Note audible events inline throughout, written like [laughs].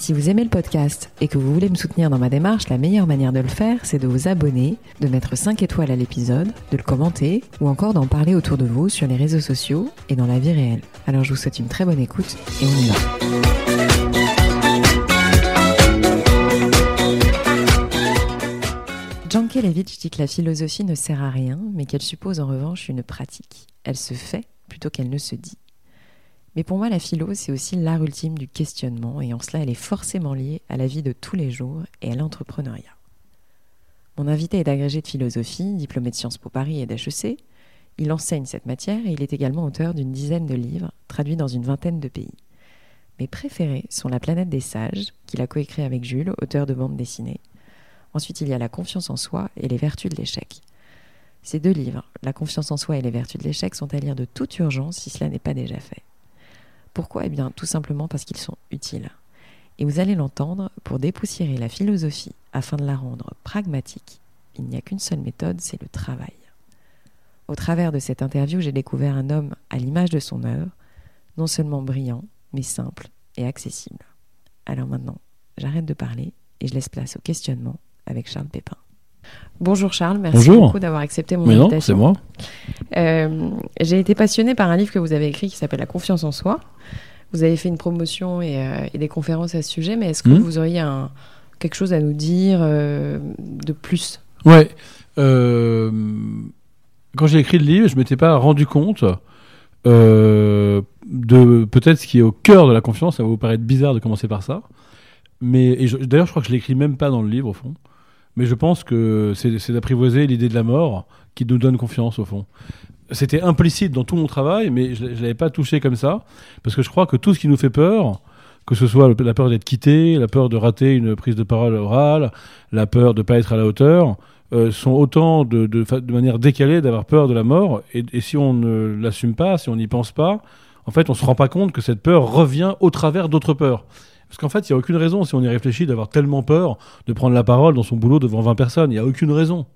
Si vous aimez le podcast et que vous voulez me soutenir dans ma démarche, la meilleure manière de le faire, c'est de vous abonner, de mettre 5 étoiles à l'épisode, de le commenter ou encore d'en parler autour de vous sur les réseaux sociaux et dans la vie réelle. Alors je vous souhaite une très bonne écoute et on y va. Jankelevitch dit que la philosophie ne sert à rien, mais qu'elle suppose en revanche une pratique. Elle se fait plutôt qu'elle ne se dit. Mais pour moi, la philo, c'est aussi l'art ultime du questionnement, et en cela, elle est forcément liée à la vie de tous les jours et à l'entrepreneuriat. Mon invité est agrégé de philosophie, diplômé de Sciences Po Paris et d'HEC. Il enseigne cette matière et il est également auteur d'une dizaine de livres, traduits dans une vingtaine de pays. Mes préférés sont La planète des sages, qu'il a coécrit avec Jules, auteur de bande dessinée. Ensuite, il y a La confiance en soi et Les vertus de l'échec. Ces deux livres, La confiance en soi et Les vertus de l'échec, sont à lire de toute urgence si cela n'est pas déjà fait. Pourquoi? Eh bien, tout simplement parce qu'ils sont utiles. Et vous allez l'entendre, pour dépoussiérer la philosophie afin de la rendre pragmatique, il n'y a qu'une seule méthode, c'est le travail. Au travers de cette interview, j'ai découvert un homme à l'image de son œuvre, non seulement brillant, mais simple et accessible. Alors maintenant, j'arrête de parler et je laisse place au questionnement avec Charles Pépin. Bonjour Charles, merci beaucoup d'avoir accepté mon Mais invitation. non, c'est moi. Euh, J'ai été passionnée par un livre que vous avez écrit qui s'appelle La confiance en soi. Vous avez fait une promotion et, euh, et des conférences à ce sujet, mais est-ce que Mhm. vous auriez un, quelque chose à nous dire euh, de plus? Ouais. euh, quand j'ai écrit le livre, je m'étais pas rendu compte de peut-être ce qui est au cœur de la confiance. Ça va vous paraître bizarre de commencer par ça. Mais d'ailleurs, je crois que je l'écris même pas dans le livre au fond. Mais je pense que c'est d'apprivoiser l'idée de la mort qui nous donne confiance au fond. C'était implicite dans tout mon travail, mais je ne l'avais pas touché comme ça. Parce que je crois que tout ce qui nous fait peur, que ce soit la peur d'être quitté, la peur de rater une prise de parole orale, la peur de ne pas être à la hauteur, euh, sont autant de, de, de manière décalée d'avoir peur de la mort. Et, et si on ne l'assume pas, si on n'y pense pas, en fait, on se rend pas compte que cette peur revient au travers d'autres peurs. Parce qu'en fait, il n'y a aucune raison, si on y réfléchit, d'avoir tellement peur de prendre la parole dans son boulot devant 20 personnes. Il n'y a aucune raison.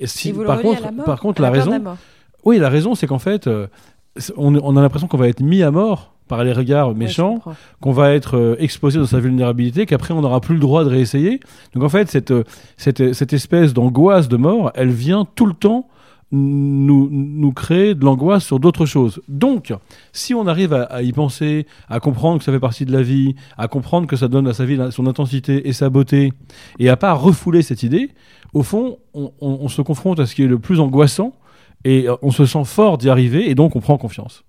Et si, Et vous par, contre, la mort, par contre, la, de raison, oui, la raison, c'est qu'en fait, euh, on, on a l'impression qu'on va être mis à mort par les regards méchants, qu'on va être euh, exposé dans sa vulnérabilité, qu'après on n'aura plus le droit de réessayer. Donc en fait, cette, euh, cette, cette espèce d'angoisse de mort, elle vient tout le temps nous, nous créer de l'angoisse sur d'autres choses. Donc, si on arrive à, à y penser, à comprendre que ça fait partie de la vie, à comprendre que ça donne à sa vie son intensité et sa beauté, et à pas refouler cette idée, au fond, on, on- on se confronte à ce qui est le plus angoissant, et euh, on se sent fort d'y arriver, et donc on prend confiance.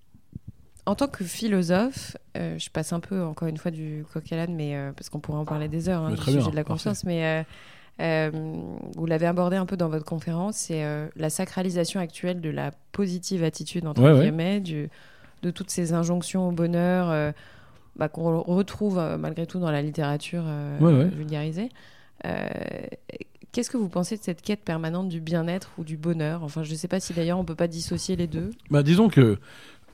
En tant que philosophe, euh, je passe un peu encore une fois du coq à l'âne, mais euh, parce qu'on pourrait en parler des heures, hein, du sujet de la confiance, mais euh, euh, vous l'avez abordé un peu dans votre conférence, c'est euh, la sacralisation actuelle de la positive attitude entre Ouais, ouais. guillemets, du- de toutes ces injonctions au bonheur euh, bah, qu'on retrouve malgré tout dans la littérature Ouais, vulgarisée. Qu'est-ce que vous pensez de cette quête permanente du bien-être ou du bonheur? Enfin, je ne sais pas si d'ailleurs on peut pas dissocier les deux. Bah, disons que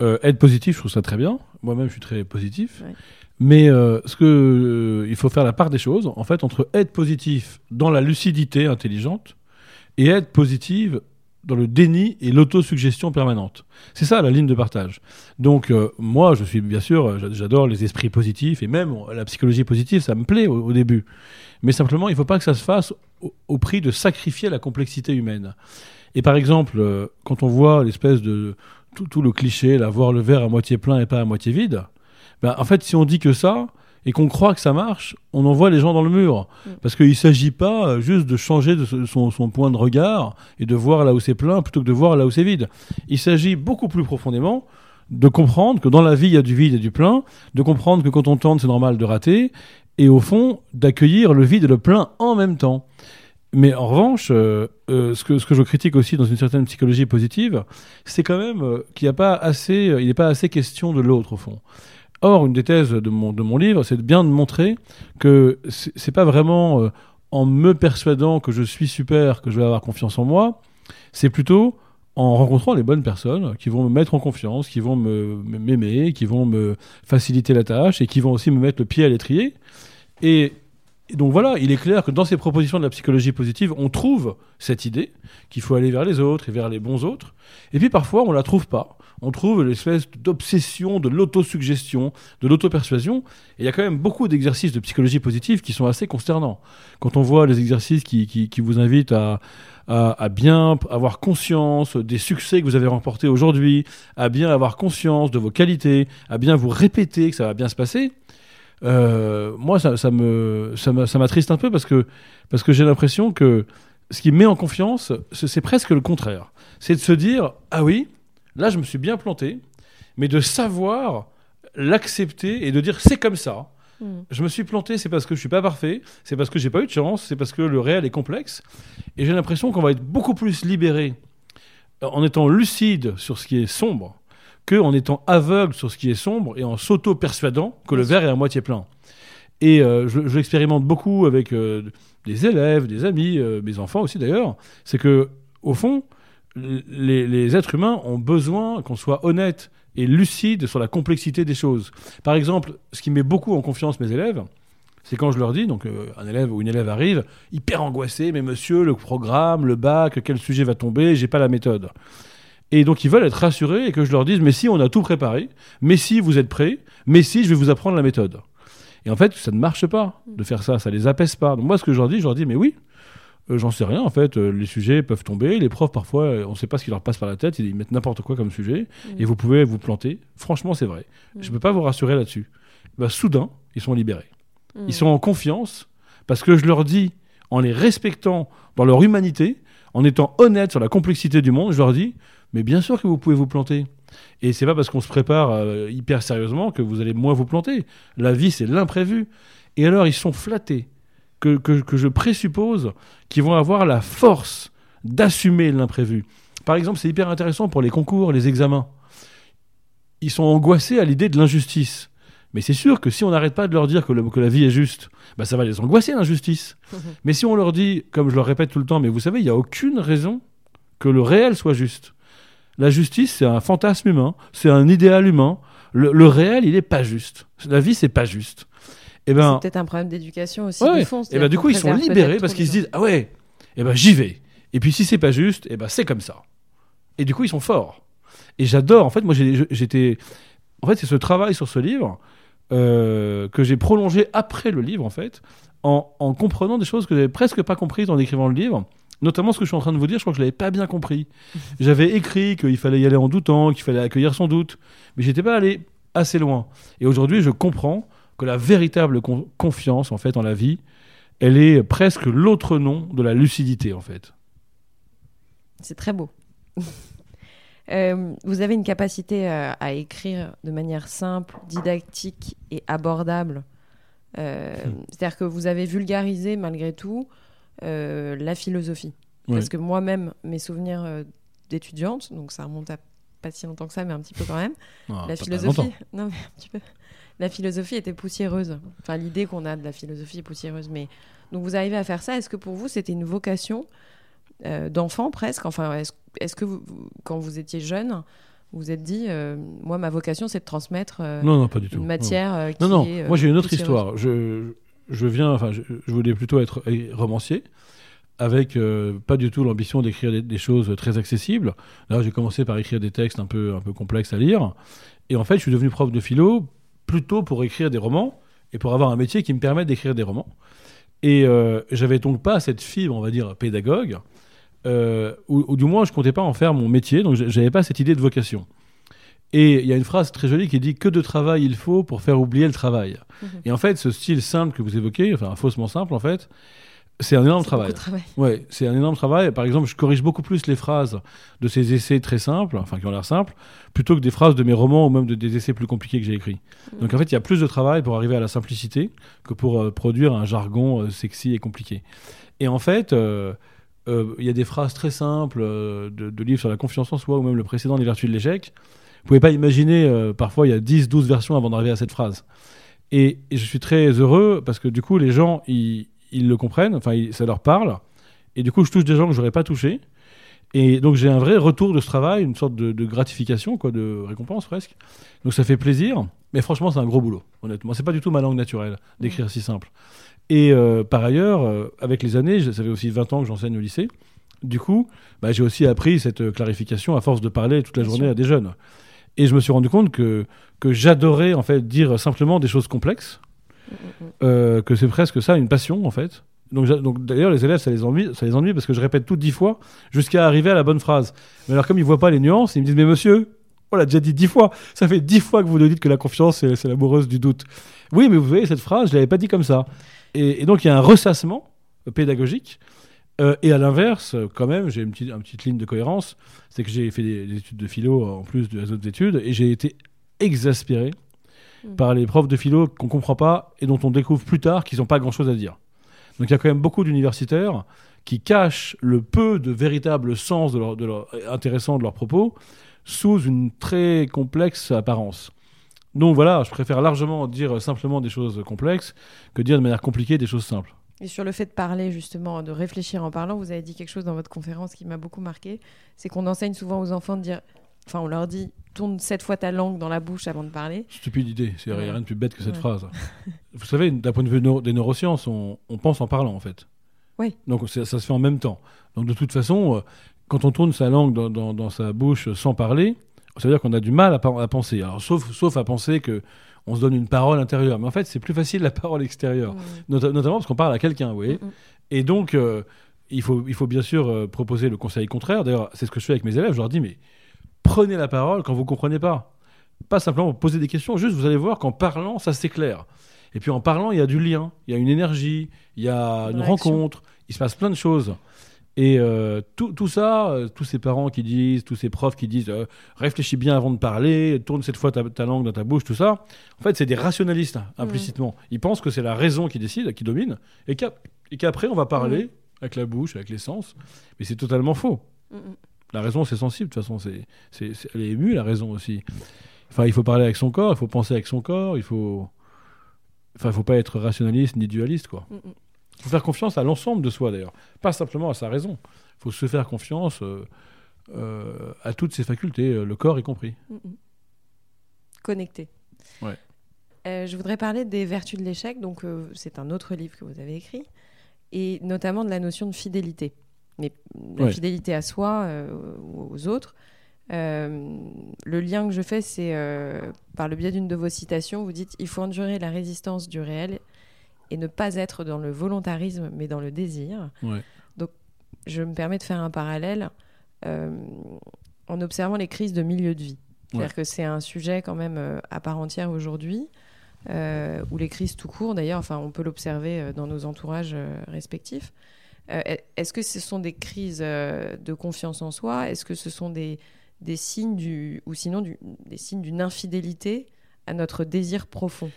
être positif, je trouve ça très bien. Moi-même, je suis très positif. Mais euh, que euh, il faut faire la part des choses, en fait, entre être positif dans la lucidité intelligente et être positive dans le déni et l'autosuggestion permanente. C'est ça la ligne de partage. Donc euh, moi, je suis bien sûr, j'a- j'adore les esprits positifs et même la psychologie positive, ça me plaît au, début. Mais simplement, il ne faut pas que ça se fasse au, prix de sacrifier la complexité humaine. Et par exemple, quand on voit l'espèce de tout, tout le cliché, là, voir le verre à moitié plein et pas à moitié vide, ben, en fait, si on dit que ça et qu'on croit que ça marche, on envoie les gens dans le mur. Mm. Parce qu'il ne s'agit pas euh, juste de changer de son, son point de regard et de voir là où c'est plein plutôt que de voir là où c'est vide. Il s'agit beaucoup plus profondément de comprendre que dans la vie, il y a du vide et du plein, de comprendre que quand on tente, c'est normal de rater, et au fond, d'accueillir le vide et le plein en même temps. Mais en revanche, euh, euh, ce, que, ce que je critique aussi dans une certaine psychologie positive, c'est quand même qu'il n'y a pas assez, il n'est pas assez question de l'autre au fond. Or, une des thèses de mon, livre, c'est bien de montrer que c'est pas vraiment euh, en me persuadant que je suis super que je vais avoir confiance en moi, c'est plutôt en rencontrant les bonnes personnes qui vont me mettre en confiance, qui vont me m'aimer, qui vont me faciliter la tâche et qui vont aussi me mettre le pied à l'étrier. Et, et donc voilà, il est clair que dans ces propositions de la psychologie positive, on trouve cette idée qu'il faut aller vers les autres et vers les bons autres. Et puis parfois, on la trouve pas. On trouve l'espèce d'obsession de l'autosuggestion, de l'auto-persuasion. Et il y a quand même beaucoup d'exercices de psychologie positive qui sont assez consternants. Quand on voit les exercices qui, qui, vous invitent à, à, bien avoir conscience des succès que vous avez remportés aujourd'hui, à bien avoir conscience de vos qualités, à bien vous répéter que ça va bien se passer, euh, moi, ça, ça me, ça m'attriste un peu parce que, parce que j'ai l'impression que ce qui me met en confiance, c'est presque le contraire. C'est de se dire, ah oui, là, je me suis bien planté, mais de savoir l'accepter et de dire, c'est comme ça. Mm. Je me suis planté, c'est parce que je suis pas parfait, c'est parce que j'ai pas eu de chance, c'est parce que le réel est complexe. Et j'ai l'impression qu'on va être beaucoup plus libéré euh, en étant lucide sur ce qui est sombre que en étant aveugle sur ce qui est sombre et en s'auto-persuadant que le verre est à moitié plein. Et euh, je, je l'expérimente beaucoup avec euh, des élèves, des amis, euh, mes enfants aussi d'ailleurs. C'est que, au fond, les, êtres humains ont besoin qu'on soit honnête et lucide sur la complexité des choses. Par exemple, ce qui met beaucoup en confiance mes élèves, c'est quand je leur dis, donc euh, un élève ou une élève arrive, hyper angoissé, mais monsieur, le programme, le bac, quel sujet va tomber, j'ai pas la méthode. Et donc ils veulent être rassurés et que je leur dise, mais si on a tout préparé, mais si vous êtes prêts, mais si je vais vous apprendre la méthode. Et en fait, ça ne marche pas de faire ça, ça les apaise pas. Donc moi, ce que je leur dis, je leur dis, mais oui, euh, j'en sais rien, en fait, euh, les sujets peuvent tomber, les profs, parfois, euh, on ne sait pas ce qui leur passe par la tête, ils mettent n'importe quoi comme sujet, Mm. et vous pouvez vous planter. Franchement, c'est vrai. Mm. Je ne peux pas vous rassurer là-dessus. Bah, soudain, ils sont libérés. Mm. Ils sont en confiance parce que je leur dis, en les respectant dans leur humanité, en étant honnête sur la complexité du monde, je leur dis, mais bien sûr que vous pouvez vous planter. Et c'est pas parce qu'on se prépare hyper sérieusement que vous allez moins vous planter. La vie, c'est l'imprévu. Et alors, ils sont flattés que, que, que je présuppose qu'ils vont avoir la force d'assumer l'imprévu. Par exemple, c'est hyper intéressant pour les concours, les examens. Ils sont angoissés à l'idée de l'injustice. Mais c'est sûr que si on n'arrête pas de leur dire que, le- que la vie est juste, bah ça va les angoisser l'injustice. [laughs] mais si on leur dit, comme je leur répète tout le temps, mais vous savez, il n'y a aucune raison que le réel soit juste. La justice, c'est un fantasme humain, c'est un idéal humain. Le, le réel, il n'est pas juste. La vie, c'est pas juste. Et ben, C'est peut-être un problème d'éducation aussi. Ouais. du fond, et c'est-à-dire ben du coup, ils sont libérés parce qu'ils se disent ah ouais, et ben j'y vais. Et puis si c'est pas juste, et ben c'est comme ça. Et du coup, ils sont forts. Et j'adore. En fait, moi, j'étais. En fait, c'est ce travail sur ce livre euh, que j'ai prolongé après le livre, en fait, en, en comprenant des choses que j'avais presque pas comprises en écrivant le livre. Notamment ce que je suis en train de vous dire, je crois que je l'avais pas bien compris. [laughs] J'avais écrit qu'il fallait y aller en doutant, qu'il fallait accueillir son doute, mais j'étais pas allé assez loin. Et aujourd'hui, je comprends que la véritable con- confiance, en fait, en la vie, elle est presque l'autre nom de la lucidité, en fait. C'est très beau. [laughs] Euh, vous avez une capacité à, à écrire de manière simple, didactique et abordable. Euh, Hmm. C'est-à-dire que vous avez vulgarisé malgré tout euh, la philosophie. Ouais. Parce que moi-même, mes souvenirs euh, d'étudiante, donc ça remonte à pas si longtemps que ça, mais un petit peu quand même, Ah, la philosophie, [laughs] non mais un petit peu, la philosophie était poussiéreuse. Enfin, l'idée qu'on a de la philosophie est poussiéreuse. Mais donc vous arrivez à faire ça. Est-ce que pour vous c'était une vocation euh, d'enfant presque? Enfin, est-ce que vous- quand vous étiez jeune, vous vous êtes dit, euh, moi ma vocation c'est de transmettre euh, Non, non, pas du une Non. matière euh, qui Non, non, est, moi j'ai une autre histoire. Je, je viens, enfin, je, je voulais plutôt être romancier, avec euh, pas du tout l'ambition d'écrire des, des choses très accessibles. Là, j'ai commencé par écrire des textes un peu, un peu complexes à lire. Et en fait, je suis devenu prof de philo plutôt pour écrire des romans et pour avoir un métier qui me permette d'écrire des romans. Et euh, j'avais donc pas cette fibre, on va dire, pédagogue, euh, ou, ou du moins je comptais pas en faire mon métier, donc j'avais pas cette idée de vocation. Et il y a une phrase très jolie qui dit que de travail il faut pour faire oublier le travail. Mhm. Et en fait, ce style simple que vous évoquez, enfin faussement simple en fait, c'est un énorme travail. Ouais, c'est un énorme travail. Par exemple, je corrige beaucoup plus les phrases de ces essais très simples, enfin qui ont l'air simples, plutôt que des phrases de mes romans ou même de des essais plus compliqués que j'ai écrits. Mhm. Donc en fait, il y a plus de travail pour arriver à la simplicité que pour euh, produire un jargon euh, sexy et compliqué. Et en fait, euh, euh, il y a des phrases très simples de, de livres sur la confiance en soi ou même le précédent, Les vertus de l'échec. Vous pouvez pas imaginer, parfois il y a 10, 12 versions avant d'arriver à cette phrase. Et, et je suis très heureux parce que du coup, les gens, ils, ils le comprennent, enfin, ils- ça leur parle. Et du coup, je touche des gens que j'aurais pas touchés. Et donc j'ai un vrai retour de ce travail, une sorte de, de gratification, quoi, de récompense presque. Donc ça fait plaisir, mais franchement c'est un gros boulot, honnêtement. C'est pas du tout ma langue naturelle d'écrire si simple. Et euh, par ailleurs, euh, avec les années, ça fait aussi 20 ans que j'enseigne au lycée, du coup, bah, j'ai aussi appris cette euh, clarification à force de parler toute la Bien journée sûr. à des jeunes. Et je me suis rendu compte que, que j'adorais en fait dire simplement des choses complexes. Euh, que c'est presque ça une passion en fait. Donc, d'ailleurs les élèves ça les ennuie, ça les parce que je répète tout dix fois jusqu'à arriver à la bonne phrase. Mais alors comme ils voient pas les nuances, ils me disent mais monsieur, on l'a déjà dit dix fois. Ça fait dix fois que vous nous dites que la confiance c'est l'amoureuse du doute. Oui mais vous voyez cette phrase je l'avais pas dit comme ça. Et, donc il y a un ressassement pédagogique. Euh, et à l'inverse, quand même, j'ai une petite, une petite ligne de cohérence, c'est que j'ai fait des, des études de philo en plus des autres études, et j'ai été exaspéré Mm. par les profs de philo qu'on comprend pas et dont on découvre plus tard qu'ils n'ont pas grand-chose à dire. Donc il y a quand même beaucoup d'universitaires qui cachent le peu de véritable sens de leur, de leur- intéressant de leurs propos sous une très complexe apparence. Donc voilà, je préfère largement dire simplement des choses complexes que dire de manière compliquée des choses simples. Et sur le fait de parler, justement, de réfléchir en parlant, vous avez dit quelque chose dans votre conférence qui m'a beaucoup marqué. C'est qu'on enseigne souvent aux enfants de dire. Enfin, on leur dit tourne sept fois ta langue dans la bouche avant de parler. Stupide idée, il n'y a rien de plus bête que cette Ouais. phrase. [laughs] Vous savez, d'un point de vue des neurosciences, on, on pense en parlant en fait. Oui. Donc ça se fait en même temps. Donc de toute façon, euh, quand on tourne sa langue dans, dans- dans sa bouche sans parler, ça veut dire qu'on a du mal à, penser. Alors sauf, sauf à penser que on se donne une parole intérieure. Mais en fait, c'est plus facile la parole extérieure. Mm. Nota- notamment parce qu'on parle à quelqu'un, vous voyez. Et donc, euh, il, faut, il faut bien sûr euh, proposer le conseil contraire. D'ailleurs, c'est ce que je fais avec mes élèves. Je leur dis, mais prenez la parole quand vous ne comprenez pas. Pas simplement poser des questions, juste vous allez voir qu'en parlant, ça s'éclaire. Et puis en parlant, il y a du lien, il y a une énergie, il y a Une rencontre, il se passe plein de choses. Et euh, tout, tout ça, euh, tous ces parents qui disent, tous ces profs qui disent euh, réfléchis bien avant de parler, tourne cette fois ta, ta langue dans ta bouche, tout ça, en fait, c'est des rationalistes, implicitement. Ils pensent que c'est la raison qui décide, qui domine, et qu'après, on va parler avec la bouche, avec les sens. Mais c'est totalement faux. Mm, mm. La raison, c'est sensible, de toute façon. C'est, c'est, c'est- elle est émue, la raison aussi. Enfin, il faut parler avec son corps, il faut penser avec son corps, il faut. Enfin, il faut pas être rationaliste ni dualiste, quoi. Mm, mm. Il faut faire confiance à l'ensemble de soi, d'ailleurs. Pas simplement à sa raison. Il faut se faire confiance euh, euh, à toutes ses facultés, euh, le corps y compris. Mm. Connecté. Ouais. Euh, je voudrais parler des vertus de l'échec. Donc, c'est un autre livre que vous avez écrit, et notamment de la notion de fidélité. Mais la Ouais. fidélité à soi euh, ou aux autres. Euh, le lien que je fais, c'est euh, par le biais d'une de vos citations. Vous dites il faut endurer la résistance du réel et ne pas être dans le volontarisme, mais dans le désir. Ouais. Je me permets de faire un parallèle en observant les crises de milieu de vie. C'est-à-dire que c'est un sujet quand même euh, à part entière aujourd'hui, euh, ou les crises tout court d'ailleurs, enfin on peut l'observer euh, dans nos entourages respectifs. Euh, Est-ce que ce sont des crises euh, de confiance en soi? Est-ce que ce sont des, des signes du, ou sinon du- des signes d'une infidélité à notre désir profond?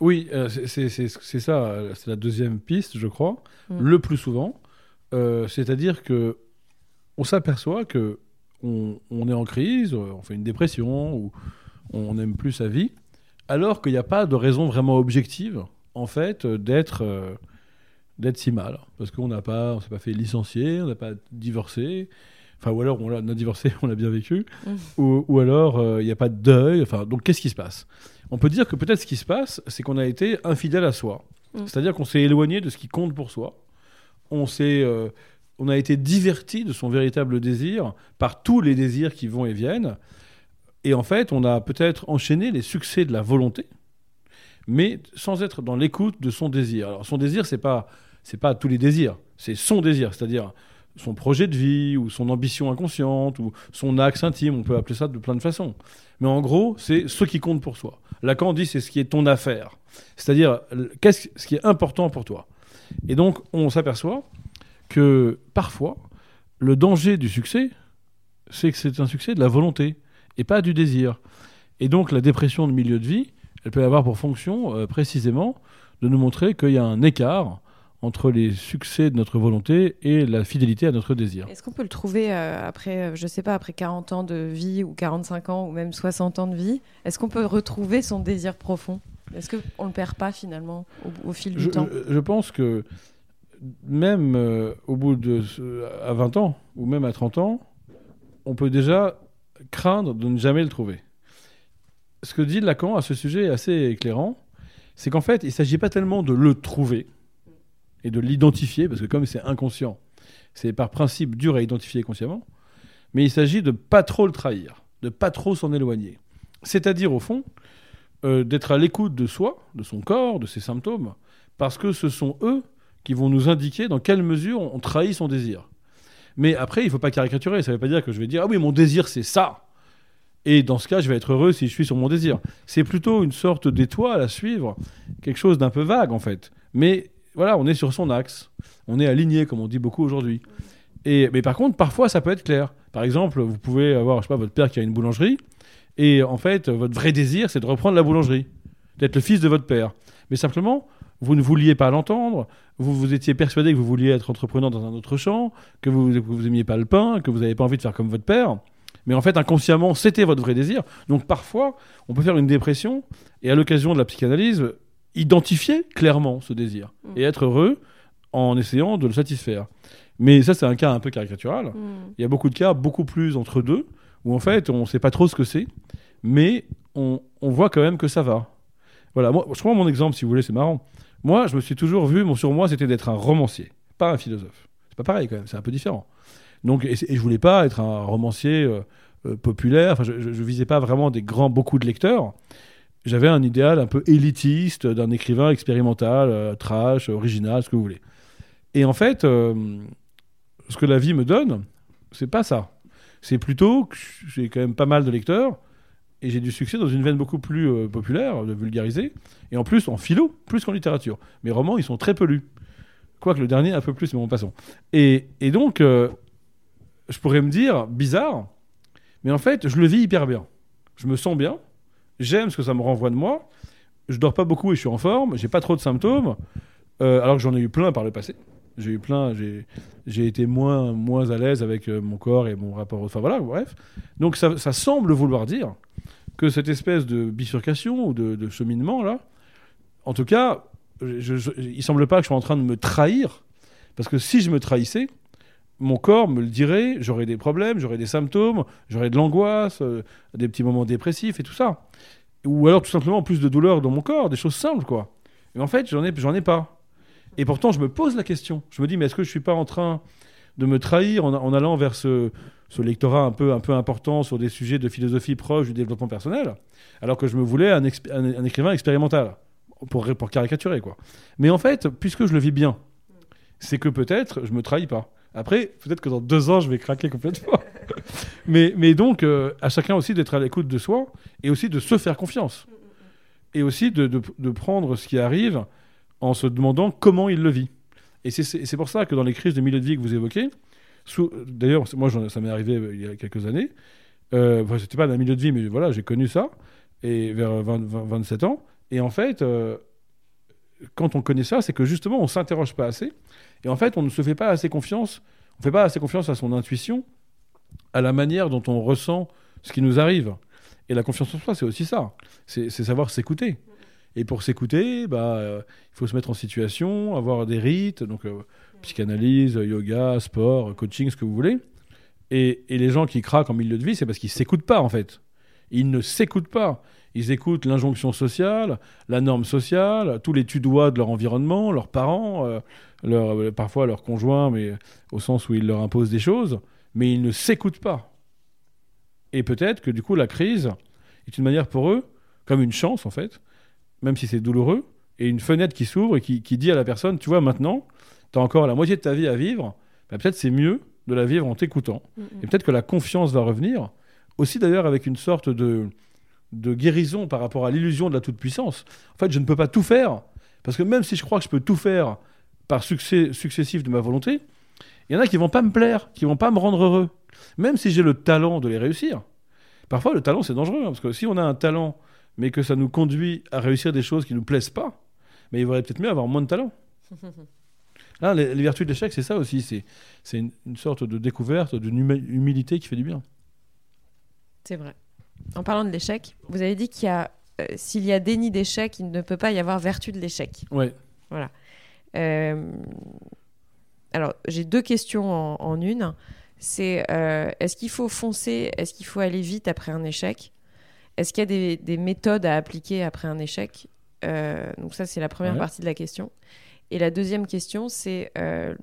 Oui, euh, c'est, ça, c'est la deuxième piste, je crois, Mm. le plus souvent. Euh, c'est-à-dire que on s'aperçoit que on, on est en crise, on fait une dépression ou on n'aime plus sa vie, alors qu'il n'y a pas de raison vraiment objective, en fait, d'être euh, d'être si mal, parce qu'on n'a pas, on s'est pas fait licencier, on n'a pas divorcé, enfin ou alors on a, on a divorcé, [laughs] on l'a bien vécu, Mm. ou, ou alors euh, il n'y a pas de deuil, enfin donc qu'est-ce qui se passe? On peut dire que peut-être ce qui se passe, c'est qu'on a été infidèle à soi, Mm. c'est-à-dire qu'on s'est éloigné de ce qui compte pour soi, on s'est euh, on a été diverti de son véritable désir par tous les désirs qui vont et viennent. Et en fait, on a peut-être enchaîné les succès de la volonté, mais sans être dans l'écoute de son désir. Alors, son désir, c'est pas c'est pas tous les désirs, c'est son désir, c'est-à-dire son projet de vie ou son ambition inconsciente ou son axe intime, on peut appeler ça de plein de façons. Mais en gros, c'est ce qui compte pour soi. Lacan dit c'est ce qui est ton affaire, c'est-à-dire qu'est-ce ce qui est important pour toi. Et donc, on s'aperçoit que parfois, le danger du succès, c'est que c'est un succès de la volonté et pas du désir. Et donc, la dépression de milieu de vie, elle peut avoir pour fonction euh, précisément de nous montrer qu'il y a un écart entre les succès de notre volonté et la fidélité à notre désir. Est-ce qu'on peut le trouver euh, après, euh, je sais pas, après 40 ans de vie ou 45 ans ou même 60 ans de vie Est-ce qu'on peut retrouver son désir profond? Est-ce qu'on le perd pas finalement au, au fil du Je, temps? je- je pense que même euh, au bout de à 20 ans ou même à 30 ans, on peut déjà craindre de ne jamais le trouver. Ce que dit Lacan à ce sujet est assez éclairant. C'est qu'en fait, il ne s'agit pas tellement de le trouver et de l'identifier, parce que comme c'est inconscient, c'est par principe dur à identifier consciemment, mais il s'agit de pas trop le trahir, de pas trop s'en éloigner. C'est-à-dire, au fond, euh, d'être à l'écoute de soi, de son corps, de ses symptômes, parce que ce sont eux qui vont nous indiquer dans quelle mesure on trahit son désir. Mais après, il ne faut pas caricaturer. Ça ne veut pas dire que je vais dire Ah oui, mon désir, c'est ça. Et dans ce cas, je vais être heureux si je suis sur mon désir. C'est plutôt une sorte d'étoile à suivre, quelque chose d'un peu vague en fait. Mais voilà, on est sur son axe. On est aligné, comme on dit beaucoup aujourd'hui. Et, mais par contre, parfois, ça peut être clair. Par exemple, vous pouvez avoir, je sais pas, votre père qui a une boulangerie. Et en fait, votre vrai désir, c'est de reprendre la boulangerie. D'être le fils de votre père. Mais simplement, vous ne vouliez pas l'entendre, vous, vous étiez persuadé que vous vouliez être entrepreneur dans un autre champ, que vous n'aimiez pas le pain, que vous n'avez pas envie de faire comme votre père. Mais en fait, inconsciemment, c'était votre vrai désir. Donc parfois, on peut faire une dépression et à l'occasion de la psychanalyse, identifier clairement ce désir Mm. et être heureux en essayant de le satisfaire. Mais ça, c'est un cas un peu caricatural. Mm. Il y a beaucoup de cas, beaucoup plus entre deux, où en fait, on ne sait pas trop ce que c'est, mais on, on voit quand même que ça va. Voilà, moi, je prends mon exemple, si vous voulez, c'est marrant. Moi, je me suis toujours vu, mon sur moi, c'était d'être un romancier, pas un philosophe. C'est pas pareil quand même, c'est un peu différent. Donc, et, et je voulais pas être un romancier euh, euh, populaire. Enfin, je, je visais pas vraiment des grands, beaucoup de lecteurs. J'avais un idéal un peu élitiste d'un écrivain expérimental, euh, trash, original, ce que vous voulez. Et en fait, euh, ce que la vie me donne, c'est pas ça. C'est plutôt que j'ai quand même pas mal de lecteurs et j'ai du succès dans une veine beaucoup plus euh, populaire, de vulgariser, et en plus en philo, plus qu'en littérature. Mes romans, ils sont très peu lus. Quoique le dernier, un peu plus, mais bon, passons. Et, et donc, je pourrais me dire, bizarre, mais en fait, je le vis hyper bien. Je me sens bien, j'aime ce que ça me renvoie de moi, je dors pas beaucoup et je suis en forme, j'ai pas trop de symptômes, euh, alors que j'en ai eu plein par le passé. J'ai eu plein, j'ai, été moins, moins à l'aise avec euh, mon corps et mon rapport. Enfin voilà, bref. Donc ça, semble vouloir dire que cette espèce de bifurcation ou de, de cheminement là, en tout cas, je, je- il semble pas que je sois en train de me trahir, parce que si je me trahissais, mon corps me le dirait, j'aurais des problèmes, j'aurais des symptômes, j'aurais de l'angoisse, euh, des petits moments dépressifs et tout ça. Ou alors tout simplement plus de douleur dans mon corps, des choses simples quoi. Et en fait, j'en ai, ai pas. Et pourtant, je me pose la question. Je me dis, mais est-ce que je suis pas en train de me trahir en, allant vers ce, lectorat un peu, un peu important sur des sujets de philosophie proche du développement personnel, alors que je me voulais un, écrivain expérimental, pour, pour caricaturer quoi. Mais en fait, puisque je le vis bien, c'est que peut-être je me trahis pas. Après, peut-être que dans deux ans, je vais craquer complètement. [laughs] mais, mais donc, euh, à chacun aussi d'être à l'écoute de soi et aussi de se faire confiance. Et aussi de, de- de prendre ce qui arrive en se demandant comment il le vit. Et c'est- pour ça que dans les crises de milieu de vie que vous évoquez, d'ailleurs, moi, ça m'est arrivé euh, il y a quelques années. Euh, enfin, c'était pas dans un milieu de vie, mais voilà, j'ai connu ça, et vers 20 20 27 ans. Et en fait, euh, quand on connaît ça, c'est que justement, on s'interroge pas assez. Et en fait, on ne se fait pas assez confiance. On fait pas assez confiance à son intuition, à la manière dont on ressent ce qui nous arrive. Et la confiance en soi, c'est aussi ça. C'est savoir s'écouter. Et pour s'écouter, bah, euh, il faut se mettre en situation, avoir des rites, donc euh, psychanalyse, yoga, sport, coaching, ce que vous voulez. Et, les gens qui craquent en milieu de vie, c'est parce qu'ils s'écoutent pas en fait. Ils ne s'écoutent pas. Ils écoutent l'injonction sociale, la norme sociale, tous les tudois de leur environnement, leurs parents, euh, leur- euh, parfois leurs conjoints, mais au sens où ils leur imposent des choses, mais ils ne s'écoutent pas. Et peut-être que du coup, la crise est une manière pour eux, comme une chance en fait, même si c'est douloureux, et une fenêtre qui s'ouvre et qui, qui dit à la personne, tu vois, maintenant, tu as encore la moitié de ta vie à vivre, bah, peut-être c'est mieux de la vivre en t'écoutant. Mm, Et peut-être que la confiance va revenir, aussi d'ailleurs avec une sorte de, de guérison par rapport à l'illusion de la toute-puissance. En fait, je ne peux pas tout faire, parce que même si je crois que je peux tout faire par succès successif de ma volonté, il y en a qui vont pas me plaire, qui vont pas me rendre heureux, même si j'ai le talent de les réussir. Parfois, le talent, c'est dangereux, hein, parce que si on a un talent, mais que ça nous conduit à réussir des choses qui nous plaisent pas, mais il vaudrait peut-être mieux avoir moins de talent. Là, [laughs] les, les vertus de l'échec, c'est ça aussi. C'est, c'est une, une sorte de découverte, d'une humilité qui fait du bien. C'est vrai. En parlant de l'échec, vous avez dit qu'il y a, euh, s'il y a déni d'échec, il ne peut pas y avoir vertu de l'échec. Ouais. Euh, alors, j'ai deux questions en, en une. C'est euh, est-ce qu'il faut foncer? Est-ce qu'il faut aller vite après un échec? Est-ce qu'il y a des, des méthodes à appliquer après un échec? Euh, Donc ça, c'est la première Ouais. partie de la question. Et la deuxième question, c'est euh,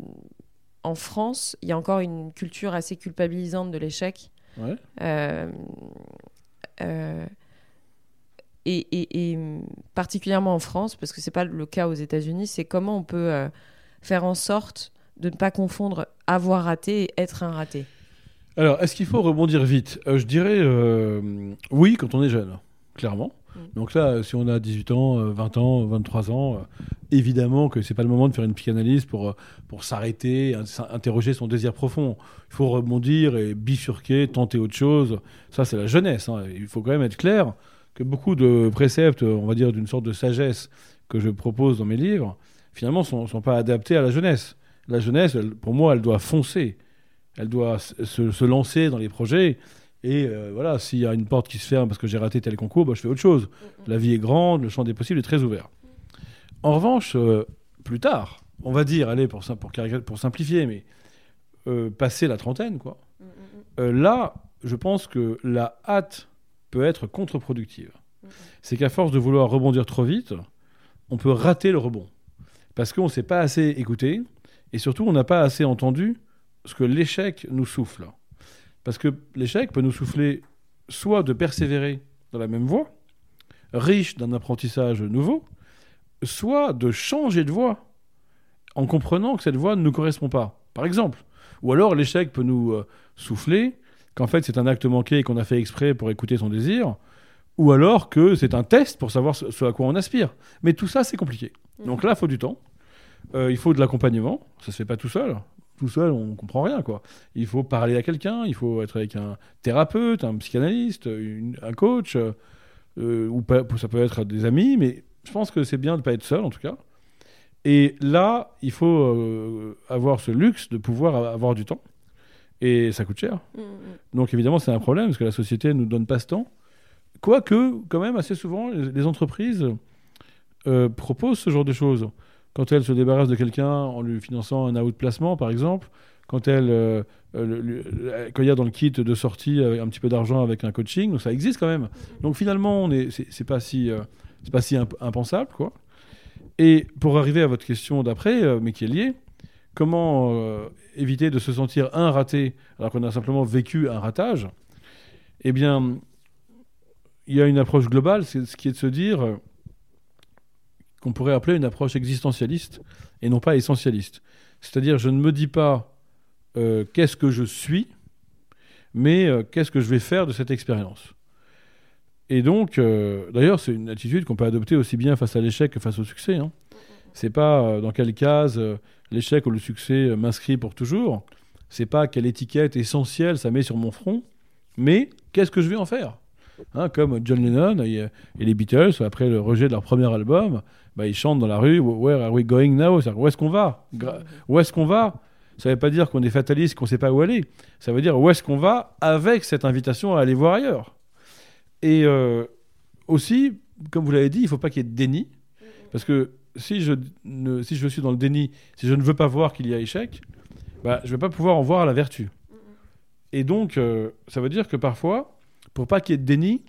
en France, il y a encore une culture assez culpabilisante de l'échec. Ouais. Euh, euh, et, et- et, hum, particulièrement en France, parce que c'est pas le cas aux États-Unis, c'est comment on peut euh, faire en sorte de ne pas confondre avoir raté et être un raté. Alors, est-ce qu'il faut rebondir vite? Euh, Je dirais euh, oui quand on est jeune, clairement. Mm. Donc là, si on a 18 ans, euh, 20 ans, 23 ans, évidemment que c'est pas le moment de faire une psychanalyse pour, pour s'arrêter, interroger son désir profond. Il faut rebondir et bifurquer, tenter autre chose. Ça, c'est la jeunesse. hein. Il faut quand même être clair que beaucoup de préceptes, on va dire d'une sorte de sagesse que je propose dans mes livres, finalement, ne sont, sont pas adaptés à la jeunesse. La jeunesse, elle- pour moi, elle doit foncer. Elle doit se, se lancer dans les projets. Et euh, voilà, s'il y a une porte qui se ferme parce que j'ai raté tel concours, bah, je fais autre chose. La vie est grande, le champ des possibles est très ouvert. En revanche, euh, plus tard, on va dire, allez, pour, simplifier, mais euh, passer la trentaine, quoi. là, je pense que la hâte peut être contre-productive. C'est qu'à force de vouloir rebondir trop vite, on peut rater le rebond. Parce qu'on ne s'est pas assez écouté, et surtout, on n'a pas assez entendu ce que l'échec nous souffle. Parce que l'échec peut nous souffler soit de persévérer dans la même voie, riche d'un apprentissage nouveau, soit de changer de voie en comprenant que cette voie ne nous correspond pas. Par exemple. Ou alors l'échec peut nous euh, souffler qu'en fait c'est un acte manqué et qu'on a fait exprès pour écouter son désir, ou alors que c'est un test pour savoir ce, ce à quoi on aspire. Mais tout ça c'est compliqué. Donc là il faut du temps, Euh, il faut de l'accompagnement, ça se fait pas tout seul. Tout seul on comprend rien quoi. Il faut parler à quelqu'un, il faut être avec un thérapeute, un psychanalyste, une- un coach, euh, ou pas, ça peut être des amis, mais je pense que c'est bien de ne pas être seul en tout cas. Et là, il faut euh, avoir ce luxe de pouvoir avoir du temps. Et ça coûte cher. Donc évidemment, c'est un problème parce que la société ne nous donne pas ce temps. Quoique, quand même, assez souvent, les, entreprises euh, proposent ce genre de choses. Quand elles se débarrassent de quelqu'un en lui finançant un out placement, par exemple, quand, elles, euh, euh, le- le- quand il y a dans le kit de sortie un petit peu d'argent avec un coaching, donc ça existe quand même. Donc finalement, on est, c'est, c'est pas si, euh, c'est pas si imp- impensable, quoi. Et pour arriver à votre question d'après, euh, mais qui est liée, comment euh, éviter de se sentir un raté alors qu'on a simplement vécu un ratage? Eh bien, il y a une approche globale, ce qui est de se dire euh, qu'on pourrait appeler une approche existentialiste et non pas essentialiste. C'est-à-dire, je ne me dis pas euh, qu'est-ce que je suis, mais qu'est-ce que je vais faire de cette expérience? Et donc, d'ailleurs, c'est une attitude qu'on peut adopter aussi bien face à l'échec que face au succès. Hein. C'est pas euh, dans quelle case euh, l'échec ou le succès euh, m'inscrit pour toujours. C'est pas quelle étiquette essentielle ça met sur mon front, mais qu'est-ce que je vais en faire? Hein, Comme John Lennon et, les Beatles, après le rejet de leur premier album, bah, ils chantent dans la rue Where are we going now? C'est-à-dire, Où est-ce qu'on va? Où est-ce qu'on va? Ça ne veut pas dire qu'on est fataliste, qu'on ne sait pas où aller. Ça veut dire où est-ce qu'on va avec cette invitation à aller voir ailleurs? Et aussi, comme vous l'avez dit, il ne faut pas qu'il y ait de déni. Parce que si je, ne, si je suis dans le déni, si je ne veux pas voir qu'il y a échec, bah, je ne vais pas pouvoir en voir la vertu. Et donc, euh, ça veut dire que parfois, pour pas qu'il y ait de déni,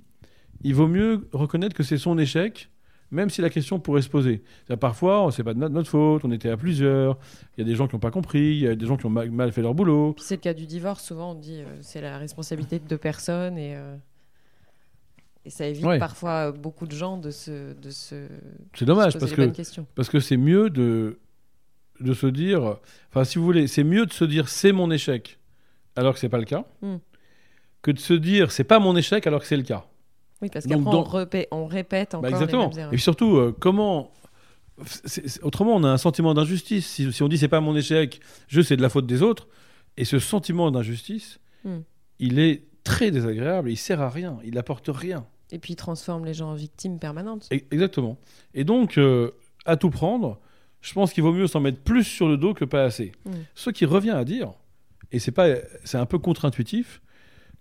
il vaut mieux reconnaître que c'est son échec, même si la question pourrait se poser. Parfois, c'est pas de notre, faute, on était à plusieurs, il y a des gens qui n'ont pas compris, il y a des gens qui ont mal, fait leur boulot. C'est le cas du divorce, souvent on dit euh, c'est la responsabilité de deux personnes et, euh, et ça évite Ouais. parfois euh, beaucoup de gens de se, de se, C'est dommage se poser parce que. Parce que c'est mieux de, de se dire. Enfin, si vous voulez, c'est mieux de se dire c'est mon échec alors que c'est pas le cas, Mm. que de se dire c'est pas mon échec alors que c'est le cas. Oui, parce qu'après dans- on, répète, on répète encore Bah, exactement. les mêmes Et surtout, euh, comment. autrement, on a un sentiment d'injustice. Si, si on dit c'est pas mon échec, je c'est de la faute des autres. Et ce sentiment d'injustice, Mm. il est très désagréable. Il sert à rien. Il apporte rien. Et puis il transforme les gens en victimes permanentes. E- Exactement. Et donc, euh, à tout prendre, je pense qu'il vaut mieux s'en mettre plus sur le dos que pas assez. Mm. Ce qui revient à dire, et c'est pas, c'est un peu contre-intuitif,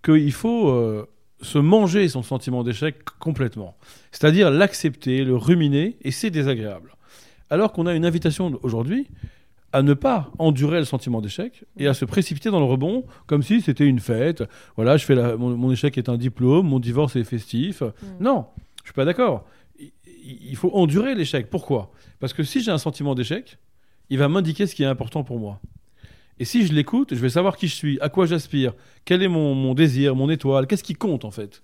qu'il faut euh, se manger son sentiment d'échec complètement. C'est-à-dire l'accepter, le ruminer, et c'est désagréable. Alors qu'on a une invitation aujourd'hui à ne pas endurer le sentiment d'échec et à se précipiter dans le rebond comme si c'était une fête. Voilà, je fais la- mon, mon échec est un diplôme, mon divorce est festif. Non, je suis pas d'accord. Il- Il faut endurer l'échec. Pourquoi? Parce que si j'ai un sentiment d'échec, il va m'indiquer ce qui est important pour moi. Et si je l'écoute, je vais savoir qui je suis, à quoi j'aspire, quel est mon, mon désir, mon étoile, qu'est-ce qui compte en fait?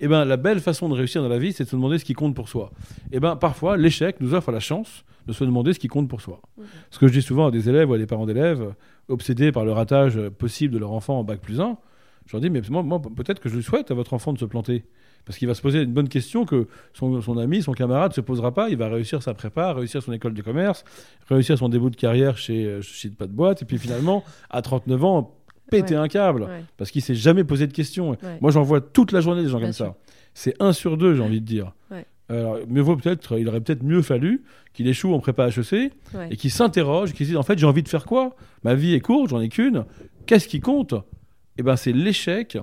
Et ben la belle façon de réussir dans la vie, c'est de se demander ce qui compte pour soi. Et ben parfois, l'échec nous offre la chance de se demander ce qui compte pour soi. Ce que je dis souvent à des élèves ou à des parents d'élèves, obsédés par le ratage possible de leur enfant en bac plus 1, je leur dis, mais moi, moi, peut-être que je souhaite à votre enfant de se planter. Parce qu'il va se poser une bonne question que son, son ami, son camarade ne se posera pas. Il va réussir sa prépa, réussir son école de commerce, réussir son début de carrière chez, chez pas de boîte. Et puis finalement, [laughs] à 39 ans, péter Ouais. un câble. Ouais. Parce qu'il s'est jamais posé de questions. Ouais. Moi, j'en vois toute la journée des gens Bien comme sûr. ça. C'est un sur deux, j'ai envie de dire. Alors, mieux vaut peut-être, il aurait peut-être mieux fallu qu'il échoue en prépa HEC Ouais. et qu'il s'interroge, qu'il se dise en fait j'ai envie de faire quoi? Ma vie est courte, j'en ai qu'une. Qu'est-ce qui compte? Eh ben c'est l'échec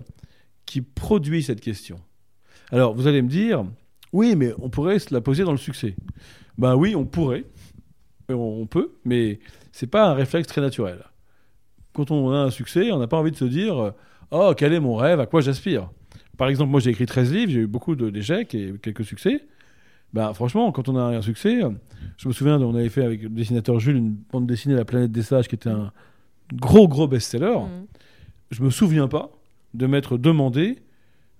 qui produit cette question. Alors vous allez me dire oui mais on pourrait se la poser dans le succès. Ben oui on pourrait, on, on peut, mais c'est pas un réflexe très naturel. Quand on a un succès, on n'a pas envie de se dire oh quel est mon rêve, à quoi j'aspire? Par exemple moi j'ai écrit 13 livres, j'ai eu beaucoup d'échecs et quelques succès. Ben, franchement, quand on a un succès, je me souviens, on avait fait avec le dessinateur Jules une bande dessinée La planète des sages qui était un gros, gros best-seller. Mhm. Je me souviens pas de m'être demandé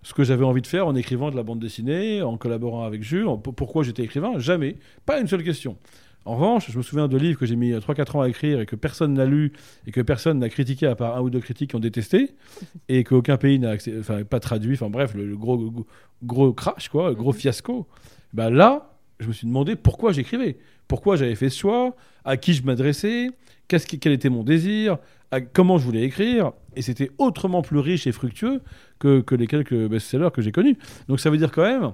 ce que j'avais envie de faire en écrivant de la bande dessinée, en collaborant avec Jules, en- pourquoi j'étais écrivain. Jamais. Pas une seule question. En revanche, je me souviens de livres que j'ai mis 3-4 ans à écrire et que personne n'a lu et que personne n'a critiqué à part un ou deux critiques qui ont détesté [laughs] et qu'aucun pays n'a enfin, pas traduit. Enfin bref, le, le gros, gros, gros crash, quoi, le gros Mhm. fiasco. Ben là, je me suis demandé pourquoi j'écrivais, pourquoi j'avais fait ce choix, à qui je m'adressais, qui- quel était mon désir, à- comment je voulais écrire? Et c'était autrement plus riche et fructueux que, que les quelques best-sellers que j'ai connus. Donc ça veut dire quand même,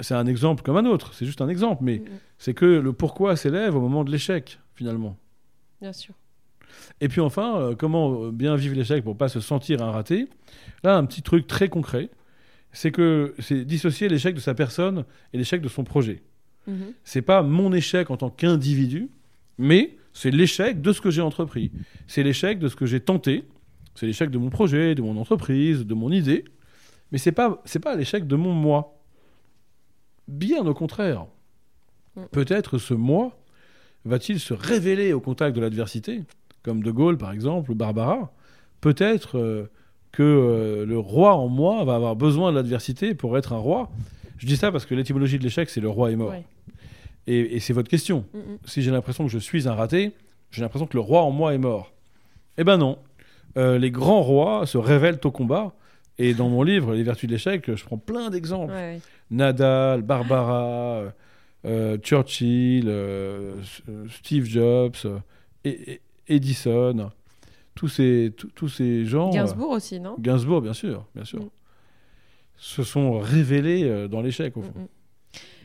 c'est un exemple comme un autre, c'est juste un exemple, mais Mhm. c'est que le pourquoi s'élève au moment de l'échec, finalement. Bien sûr. Et puis enfin, euh, comment euh, bien vivre l'échec pour pas se sentir un raté? Là, un petit truc très concret, c'est que c'est dissocier l'échec de sa personne et l'échec de son projet. Mhm. C'est pas mon échec en tant qu'individu, mais c'est l'échec de ce que j'ai entrepris. C'est l'échec de ce que j'ai tenté. C'est l'échec de mon projet, de mon entreprise, de mon idée. Mais c'est pas c'est pas l'échec de mon moi. Bien au contraire. Mm. Peut-être ce moi va-t-il se révéler au contact de l'adversité, comme De Gaulle par exemple ou Barbara. Peut-être euh, que euh, le roi en moi va avoir besoin de l'adversité pour être un roi. Je dis ça parce que l'étymologie de l'échec, c'est le roi est mort. Ouais. Et, et c'est votre question. Mhm. Si j'ai l'impression que je suis un raté, j'ai l'impression que le roi en moi est mort. Eh ben non. Euh, les grands rois se révèlent au combat. Et dans mon livre, Les vertus de l'échec, je prends plein d'exemples. Ouais, ouais. Nadal, Barbara, euh, Churchill, Steve Jobs, et- et- Edison, tous ces, tous- ces gens. euh, Gainsbourg aussi, non? Gainsbourg, bien sûr, bien sûr. Mm. Se sont révélés euh, dans l'échec, au fond. Mm, mm.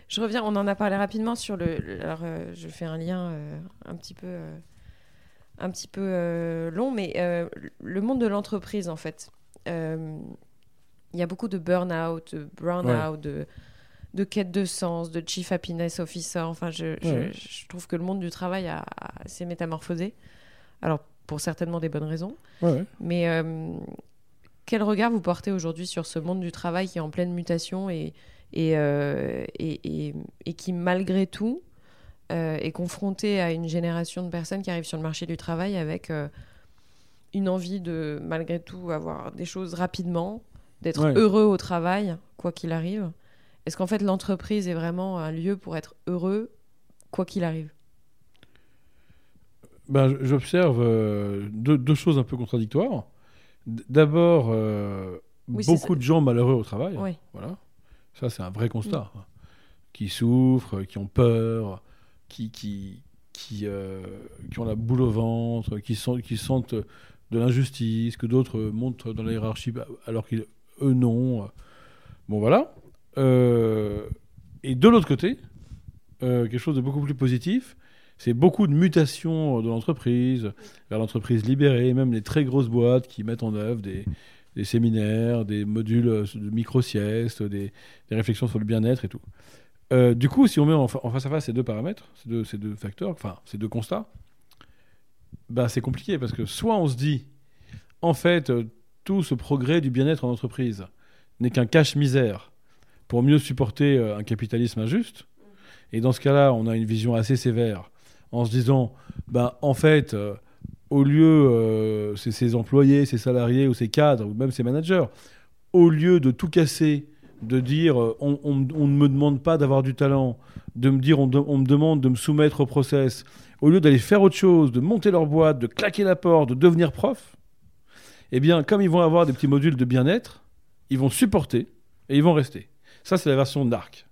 Je reviens, on en a parlé rapidement sur le. le- Alors, euh, je fais un lien euh, un petit peu, euh, un petit peu long, mais le monde de l'entreprise, en fait. Il y a beaucoup de burn-out, de brown-out, de, de quête de sens, de chief happiness officer. Enfin, je, je- trouve que le monde du travail a, a- s'est métamorphosé. Alors, pour certainement des bonnes raisons. Ouais, ouais. Mais euh, quel regard vous portez aujourd'hui sur ce monde du travail qui est en pleine mutation et, et, euh, et, et- et qui, malgré tout, euh, est confronté à une génération de personnes qui arrivent sur le marché du travail avec une envie de, malgré tout, avoir des choses rapidement, d'être Ouais. heureux au travail, quoi qu'il arrive Est-ce qu'en fait l'entreprise est vraiment un lieu pour être heureux, quoi qu'il arrive? Ben, j'observe euh, deux, deux choses un peu contradictoires. D'abord, euh, Oui, beaucoup de gens malheureux au travail. Oui. Voilà. Ça, c'est un vrai constat. Mm. Qui souffrent, qui ont peur, qui, qui, qui, euh, qui ont la boule au ventre, qui, sont, qui sentent de l'injustice, que d'autres montent dans la hiérarchie bah, alors qu'eux non. Bon, voilà. Euh, et de l'autre côté, euh, quelque chose de beaucoup plus positif, c'est beaucoup de mutations de l'entreprise vers l'entreprise libérée, même les très grosses boîtes qui mettent en œuvre des, séminaires, des modules euh, de micro-siestes, des, des réflexions sur le bien-être et tout. Euh, du coup, si on met en, fa- en face à face ces deux paramètres, ces deux, facteurs, enfin ces deux constats, bah, c'est compliqué parce que soit on se dit, en fait, euh, tout ce progrès du bien-être en entreprise n'est qu'un cache-misère pour mieux supporter euh, un capitalisme injuste. Et dans ce cas-là, on a une vision assez sévère en se disant, bah, en fait, euh, au lieu, euh, c'est ses employés, ses salariés ou ses cadres ou même ses managers, au lieu de tout casser, de dire euh, on, ne me demande pas d'avoir du talent, de me dire on, on me demande de me soumettre au process, au lieu d'aller faire autre chose, de monter leur boîte, de claquer la porte, de devenir prof, eh bien, comme ils vont avoir des petits modules de bien-être, ils vont supporter et ils vont rester. Ça, c'est la version dark.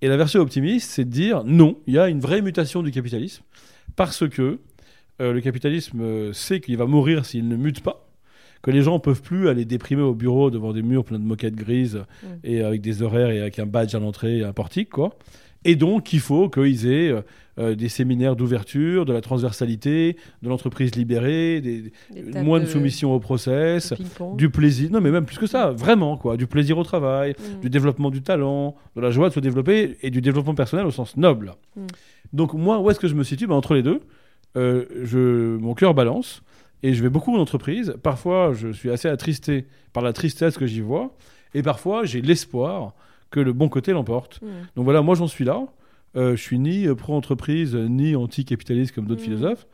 Et la version optimiste, c'est de dire non, il y a une vraie mutation du capitalisme parce que euh, le capitalisme euh, sait qu'il va mourir s'il ne mute pas, que les gens ne peuvent plus aller déprimer au bureau devant des murs pleins de moquettes grises et avec des horaires et avec un badge à l'entrée et un portique, quoi. Et donc, il faut qu'ils aient euh, des séminaires d'ouverture, de la transversalité, de l'entreprise libérée, des, Des tas moins de, soumission au process, du plaisir, non mais même plus que ça, vraiment quoi, du plaisir au travail, Mm. du développement du talent, de la joie de se développer et du développement personnel au sens noble. Mm. Donc moi, où est-ce que je me situe? Ben, Entre les deux, euh, je, mon cœur balance et je vais beaucoup en entreprise. Parfois, je suis assez attristé par la tristesse que j'y vois et parfois, j'ai l'espoir que le bon côté l'emporte. Mm. Donc voilà, moi j'en suis là. Euh, je suis ni euh, pro-entreprise, ni anti-capitaliste comme d'autres Mhm. philosophes.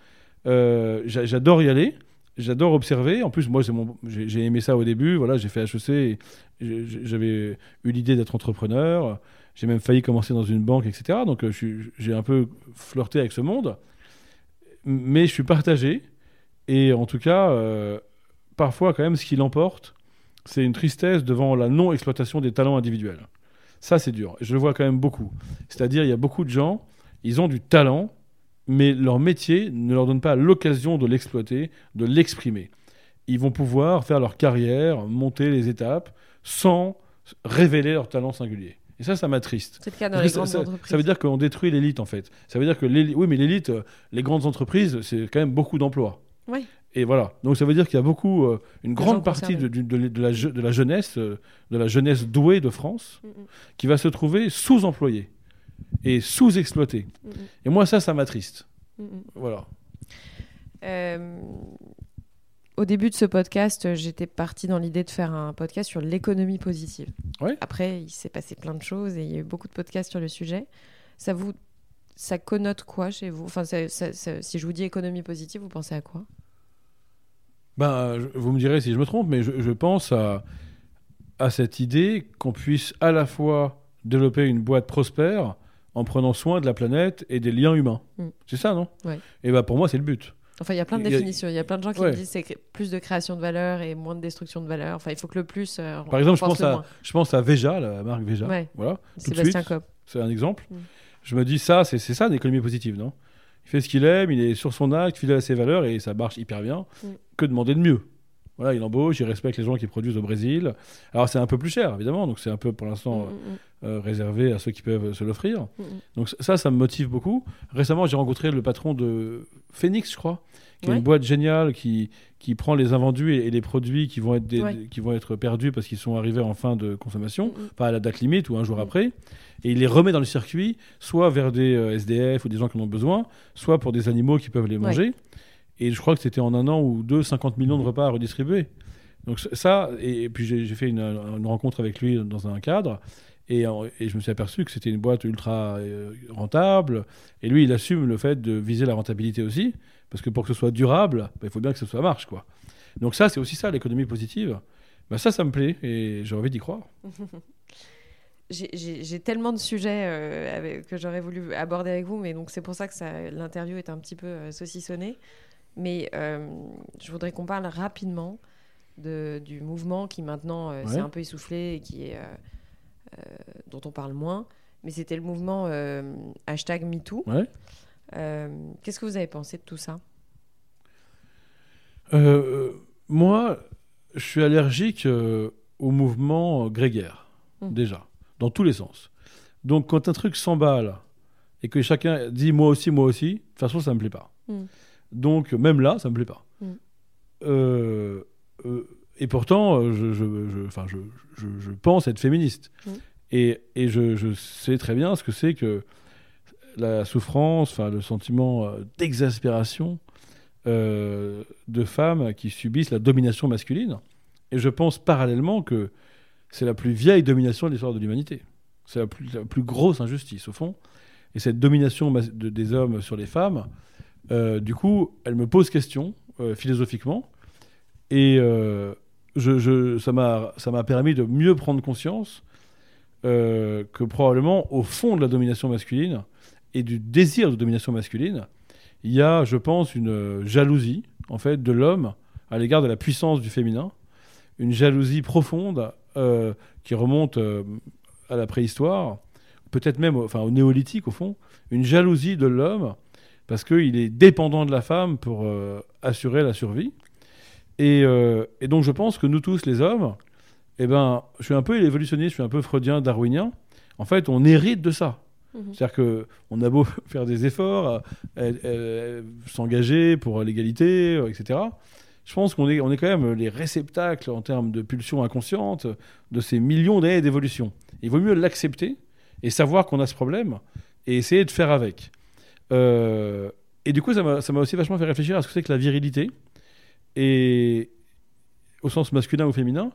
Euh, j'a- J'adore y aller. J'adore observer. En plus, moi, mon- j'ai aimé ça au début. Voilà, j'ai fait HEC. J'avais eu l'idée d'être entrepreneur. J'ai même failli commencer dans une banque, etc. Donc, j'ai un peu flirté avec ce monde. Mais je suis partagé. Et en tout cas, euh, parfois, quand même, ce qui l'emporte, c'est une tristesse devant la non-exploitation des talents individuels. Ça, c'est dur. Je le vois quand même beaucoup. C'est-à-dire, il y a beaucoup de gens, ils ont du talent, mais leur métier ne leur donne pas l'occasion de l'exploiter, de l'exprimer. Ils vont pouvoir faire leur carrière, monter les étapes, sans révéler leur talent singulier. Et ça, ça m'attriste. C'est le cas dans les ça, grandes ça- entreprises. ça veut dire qu'on détruit l'élite, en fait. Ça veut dire que l'élite, oui, mais l'élite, euh, les grandes entreprises, c'est quand même beaucoup d'emplois. Oui. Et voilà. Donc ça veut dire qu'il y a beaucoup, euh, une grande partie de, la, je- de la jeunesse, euh, de la jeunesse douée de France, Mm, mm, qui va se trouver sous-employée et sous-exploitée. mm, Et moi, ça, ça m'attriste. Voilà. Euh, au début de ce podcast, j'étais partie dans l'idée de faire un podcast sur l'économie positive. Ouais. Après, il s'est passé plein de choses et il y a eu beaucoup de podcasts sur le sujet. Ça vous, ça connote quoi chez vous? Enfin, ça- ça- ça- si je vous dis économie positive, vous pensez à quoi? Ben, vous me direz si je me trompe, mais je, je pense à, à cette idée qu'on puisse à la fois développer une boîte prospère en prenant soin de la planète et des liens humains. Mm. C'est ça, non? Ouais. Et ben pour moi, c'est le but. Enfin, il y a plein de Il y a- définitions. Il y a plein de gens qui Ouais. me disent c'est plus de création de valeur et moins de destruction de valeur. Enfin, il faut que le plus. euh, Par exemple, je pense, à, moins. je pense à Veja, la marque Veja. Ouais. Voilà, Sébastien. Copp. C'est un exemple. Mm. Je me dis, ça, c'est ça l'économie positive, non? Il fait ce qu'il aime, il est sur son acte, fidèle à ses valeurs et ça marche hyper bien. Mm. Que demander de mieux Voilà, il embauche, il respecte les gens qui produisent au Brésil. Alors c'est un peu plus cher, évidemment, donc c'est un peu pour l'instant Mm, mm, euh, réservé à ceux qui peuvent se l'offrir. mm, mm. Donc ça, ça me motive beaucoup. Récemment, j'ai rencontré le patron de Phoenix, je crois, qui est une boîte géniale qui, qui prend les invendus et, et les produits qui vont être, des- Ouais. des- qui vont être perdus parce qu'ils sont arrivés en fin de consommation, Mm, mm. enfin à la date limite ou un jour Mm. après, et il les remet dans le circuit, soit vers des euh, SDF ou des gens qui en ont besoin, soit pour des animaux qui peuvent les Ouais. Et je crois que c'était en un an ou deux, 50 millions de repas à redistribuer. Donc ça, et, puis j'ai fait une, rencontre avec lui dans un cadre, et, je me suis aperçu que c'était une boîte ultra euh, rentable, et lui il assume le fait de viser la rentabilité aussi, parce que pour que ce soit durable, bah, il faut bien que soit marche. Quoi. Donc ça, c'est aussi ça, l'économie positive. Bah, ça, ça me plaît, et j'ai envie d'y croire. [laughs] J'ai- tellement de sujets euh, que j'aurais voulu aborder avec vous, mais donc c'est pour ça que ça- l'interview est un petit peu euh, saucissonnée. Mais euh, je voudrais qu'on parle rapidement de, du mouvement qui maintenant euh, s'est un peu essoufflé et qui est, euh, euh, dont on parle moins. Mais c'était le mouvement hashtag MeToo. Ouais. Qu'est-ce que vous avez pensé de tout ça? Moi, je suis allergique au mouvement grégaire, Mm. déjà, dans tous les sens. Donc, quand un truc s'emballe et que chacun dit moi aussi, moi aussi, de toute façon, ça me plaît pas. Mm. Donc, même là, ça me plaît pas. Mm. Euh, euh, et pourtant, euh, je, je, pense être féministe. Mm. Et, et je, sais très bien ce que c'est que la souffrance, enfin, le sentiment d'exaspération euh, de femmes qui subissent la domination masculine. Et je pense parallèlement que c'est la plus vieille domination de l'histoire de l'humanité. C'est la plus, la plus grosse injustice, au fond. Et cette domination de- des hommes sur les femmes, euh, du coup, elle me pose question, euh, philosophiquement. Et euh, ça m'a permis de mieux prendre conscience que probablement, au fond de la domination masculine et du désir de domination masculine, il y a, je pense, une jalousie, en fait, de l'homme à l'égard de la puissance du féminin. Une jalousie profonde qui remonte à la préhistoire, peut-être même enfin, au néolithique, au fond. Une jalousie de l'homme parce qu'il est dépendant de la femme pour euh, assurer la survie. Et, euh, et donc, je pense que nous tous, les hommes, eh ben, je suis un peu évolutionniste, je suis un peu freudien, darwinien. En fait, on hérite de ça. Mhm. C'est-à-dire que on a beau [laughs] faire des efforts, euh, s'engager pour l'égalité, etc. Je pense qu'on est, on est quand même les réceptacles en termes de pulsions inconscientes de ces millions d'années d'évolution. Il vaut mieux l'accepter et savoir qu'on a ce problème et essayer de faire avec. Euh, et du coup, ça m'a aussi vachement fait réfléchir à ce que c'est que la virilité, et au sens masculin ou féminin.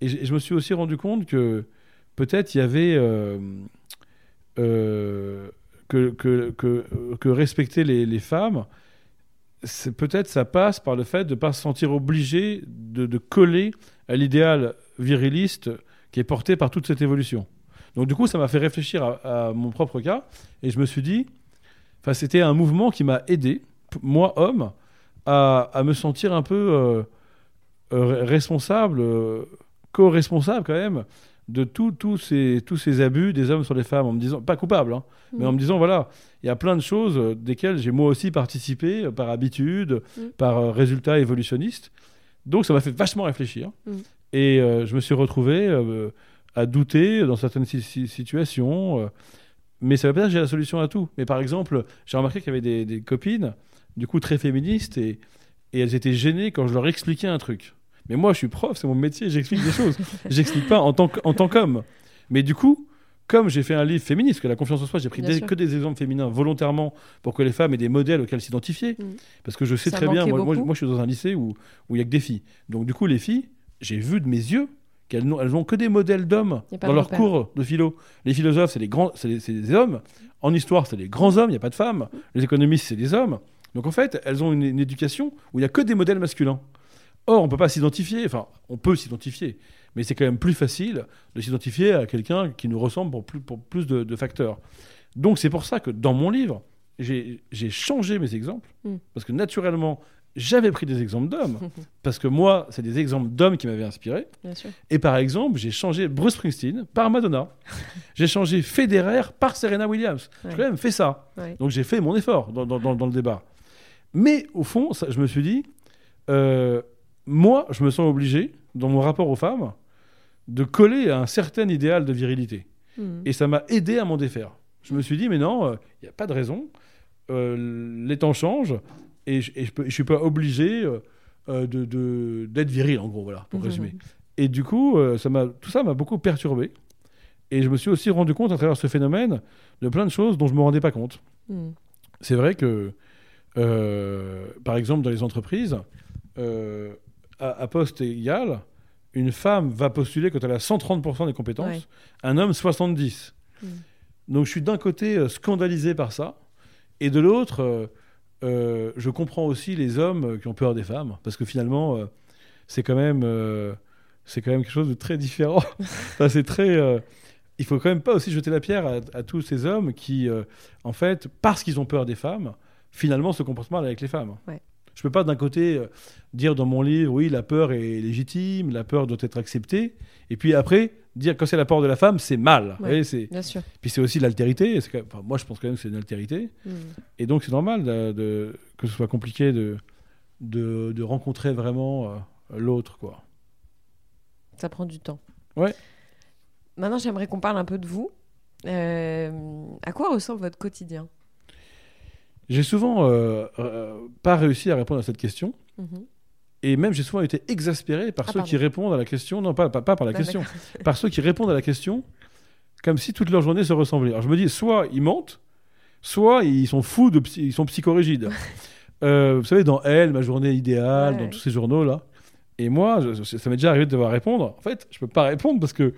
Et je, me suis aussi rendu compte que peut-être il y avait euh, euh, que, que, que, respecter les, les femmes, peut-être ça passe par le fait de ne pas se sentir obligé de, de coller à l'idéal viriliste qui est porté par toute cette évolution. Donc du coup, ça m'a fait réfléchir à mon propre cas, et je me suis dit, enfin, c'était un mouvement qui m'a aidé, moi homme, à, à me sentir un peu euh, euh, responsable, euh, co-responsable quand même, de tout- tous ces, tous ces abus des hommes sur les femmes, en me disant, pas coupable, hein, mais en me disant, voilà, il y a plein de choses euh, desquelles j'ai moi aussi participé, par habitude, Mm. par résultat évolutionniste. Donc ça m'a fait vachement réfléchir. Mm. Et je me suis retrouvé à douter dans certaines si- si- situations. Mais ça veut pas dire que j'ai la solution à tout. Mais par exemple, j'ai remarqué qu'il y avait des, des copines, du coup très féministes, et, et elles étaient gênées quand je leur expliquais un truc. Mais moi, je suis prof, c'est mon métier, j'explique des choses. [laughs] J'explique pas en tant, qu'homme. Mais du coup, comme j'ai fait un livre féministe, que la confiance en soi, j'ai pris des- que des exemples féminins volontairement pour que les femmes aient des modèles auxquels s'identifier. Mm. Parce que je sais Ça très bien, moi, moi, beaucoup. moi, je suis dans un lycée où où il y a que des filles. Donc du coup, les filles, j'ai vu de mes yeux qu'elles n'ont que des modèles d'hommes dans leurs cours de philo. Les philosophes, c'est des grands, c'est des, c'est des hommes. En histoire, c'est des grands hommes, il n'y a pas de femmes. Les économistes, c'est des hommes. Donc en fait, elles ont une, une éducation où il n'y a que des modèles masculins. Or, on ne peut pas s'identifier, enfin, on peut s'identifier, mais c'est quand même plus facile de s'identifier à quelqu'un qui nous ressemble pour plus, pour plus de, de facteurs. Donc c'est pour ça que dans mon livre, j'ai j'ai changé mes exemples, Mm. parce que naturellement, j'avais pris des exemples d'hommes, [laughs] parce que moi, c'est des exemples d'hommes qui m'avaient inspiré. Bien sûr. Et par exemple, j'ai changé Bruce Springsteen par Madonna. [laughs] j'ai changé Federer par Serena Williams. Ouais. J'ai quand même fait ça. Ouais. Donc j'ai fait mon effort dans, dans- dans- dans le débat. Mais au fond, ça- je me suis dit, euh, moi, je me sens obligé, dans mon rapport aux femmes, de coller à un certain idéal de virilité. Mhm. Et ça m'a aidé à m'en défaire. Je me suis dit, mais non, il n'y a pas de raison. Euh, les temps changent et je ne suis pas obligé euh, euh, de- de- d'être viril, en gros, voilà, pour Mhm. résumer. Et du coup, euh, ça m'a- tout ça m'a beaucoup perturbé. Et je me suis aussi rendu compte à travers ce phénomène de plein de choses dont je ne me rendais pas compte. Mhm. C'est vrai que, euh, par exemple, dans les entreprises, euh, à, à poste égal, une femme va postuler quand elle a 130% des compétences, Ouais. un homme 70%. Mhm. Donc je suis d'un côté scandalisé par ça, et de l'autre, euh, je comprends aussi les hommes qui ont peur des femmes, parce que finalement, euh, c'est quand même, euh, c'est quand même quelque chose de très différent. [laughs] Enfin, c'est très, il faut quand même pas aussi jeter la pierre à, à tous ces hommes qui, en fait, parce qu'ils ont peur des femmes, finalement se comportent mal avec les femmes. Ouais. Je peux pas d'un côté dire dans mon livre, oui, la peur est légitime, la peur doit être acceptée, et puis après dire quand c'est la peur de la femme, c'est mal. Ouais. c'est puis c'est aussi l'altérité. même- enfin, moi, je pense quand même que c'est une altérité. Mhm. Et donc, c'est normal de, de- que ce soit compliqué de, de, de rencontrer vraiment euh, l'autre. quoi. Ça prend du temps. Ouais. Maintenant, j'aimerais qu'on parle un peu de vous. Euh, à quoi ressemble votre quotidien? J'ai souvent euh, pas réussi à répondre à cette question. Mhm. Et même, j'ai souvent été exaspéré par Ah, ceux pardon. qui répondent à la question. Non, pas, pas, pas par la Ah, question. [laughs] par ceux qui répondent à la question comme si toute leur journée se ressemblait. Alors je me dis, soit ils mentent, soit ils sont fous, de psy- ils sont psychorigides. [laughs] Euh, vous savez, dans Elle, ma journée idéale, Ouais. dans tous ces journaux-là. Et moi, je- ça m'est déjà arrivé de devoir répondre. En fait, je peux pas répondre parce que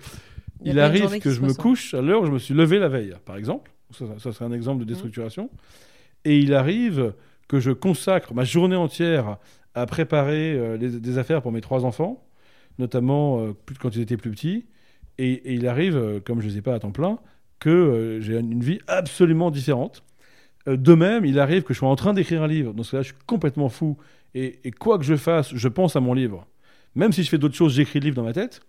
Il arrive que je me ressemble. couche à l'heure où je me suis levé la veille, par exemple. Ça, serait un exemple de déstructuration. Et il arrive que je consacre ma journée entière à préparer euh, des affaires pour mes trois enfants, notamment euh, quand ils étaient plus petits. Et, il arrive, euh, comme je ne les ai pas à temps plein, que j'ai une vie absolument différente. De même, il arrive que je sois en train d'écrire un livre. Dans ce cas-là, je suis complètement fou. Et, et quoi que je fasse, je pense à mon livre. Même si je fais d'autres choses, j'écris le livre dans ma tête.